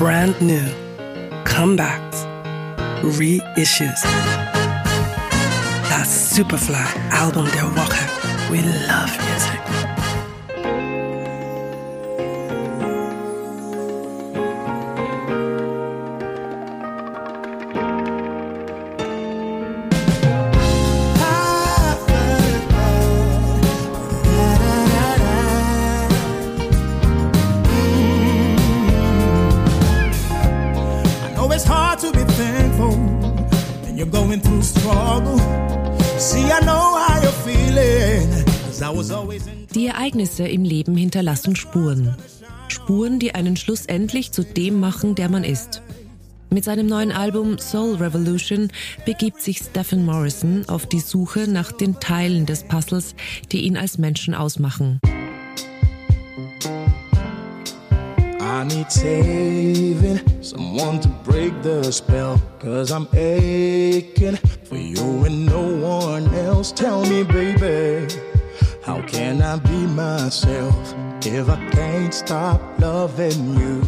brand new, comebacks, reissues. Das Superfly Album der Woche. We love music. You're going through struggle. See, I know how you're feeling. Die Ereignisse im Leben hinterlassen Spuren. Spuren, die einen schlussendlich zu dem machen, der man ist. Mit seinem neuen Album Soul Revolution begibt sich Stephen Morrison auf die Suche nach den Teilen des Puzzles, die ihn als Menschen ausmachen. Need saving, someone to break the spell. Cause I'm aching for you and no one else. Tell me, baby, how can I be myself if I can't stop loving you?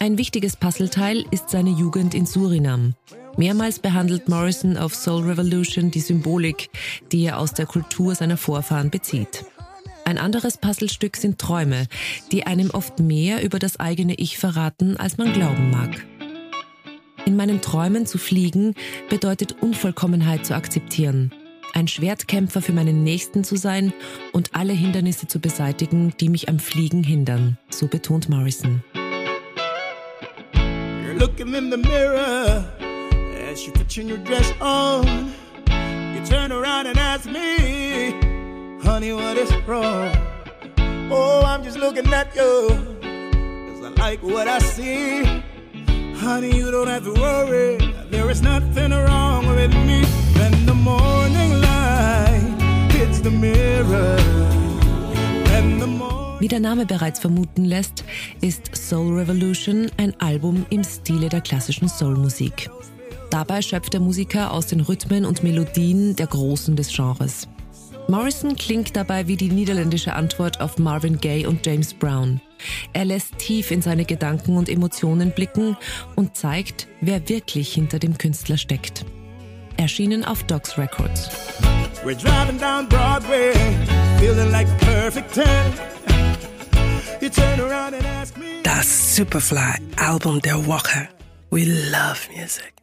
Ein wichtiges Puzzleteil ist seine Jugend in Surinam. Mehrmals behandelt Morrison auf Soul Revolution die Symbolik, die er aus der Kultur seiner Vorfahren bezieht. Ein anderes Puzzlestück sind Träume, die einem oft mehr über das eigene Ich verraten, als man glauben mag. In meinen Träumen zu fliegen bedeutet Unvollkommenheit zu akzeptieren, ein Schwertkämpfer für meinen Nächsten zu sein und alle Hindernisse zu beseitigen, die mich am Fliegen hindern, so betont Morrison. You're looking in the mirror as you put your dress on. You turn around and ask me, honey, what is wrong? Oh, I'm just looking at you, cause I like what I see. Honey, you don't have to worry, there is nothing wrong with me. When the morning light hits the mirror, Wie der Name bereits vermuten lässt, ist Soul Revolution ein Album im Stile der klassischen Soulmusik. Dabei schöpft der Musiker aus den Rhythmen und Melodien der Großen des Genres. Morrison klingt dabei wie die niederländische Antwort auf Marvin Gaye und James Brown. Er lässt tief in seine Gedanken und Emotionen blicken und zeigt, wer wirklich hinter dem Künstler steckt. Erschienen auf Docs Records. We're driving down Broadway, feeling like a perfect ten. You turn around and ask me. Das Superfly Album der Woche. We love music.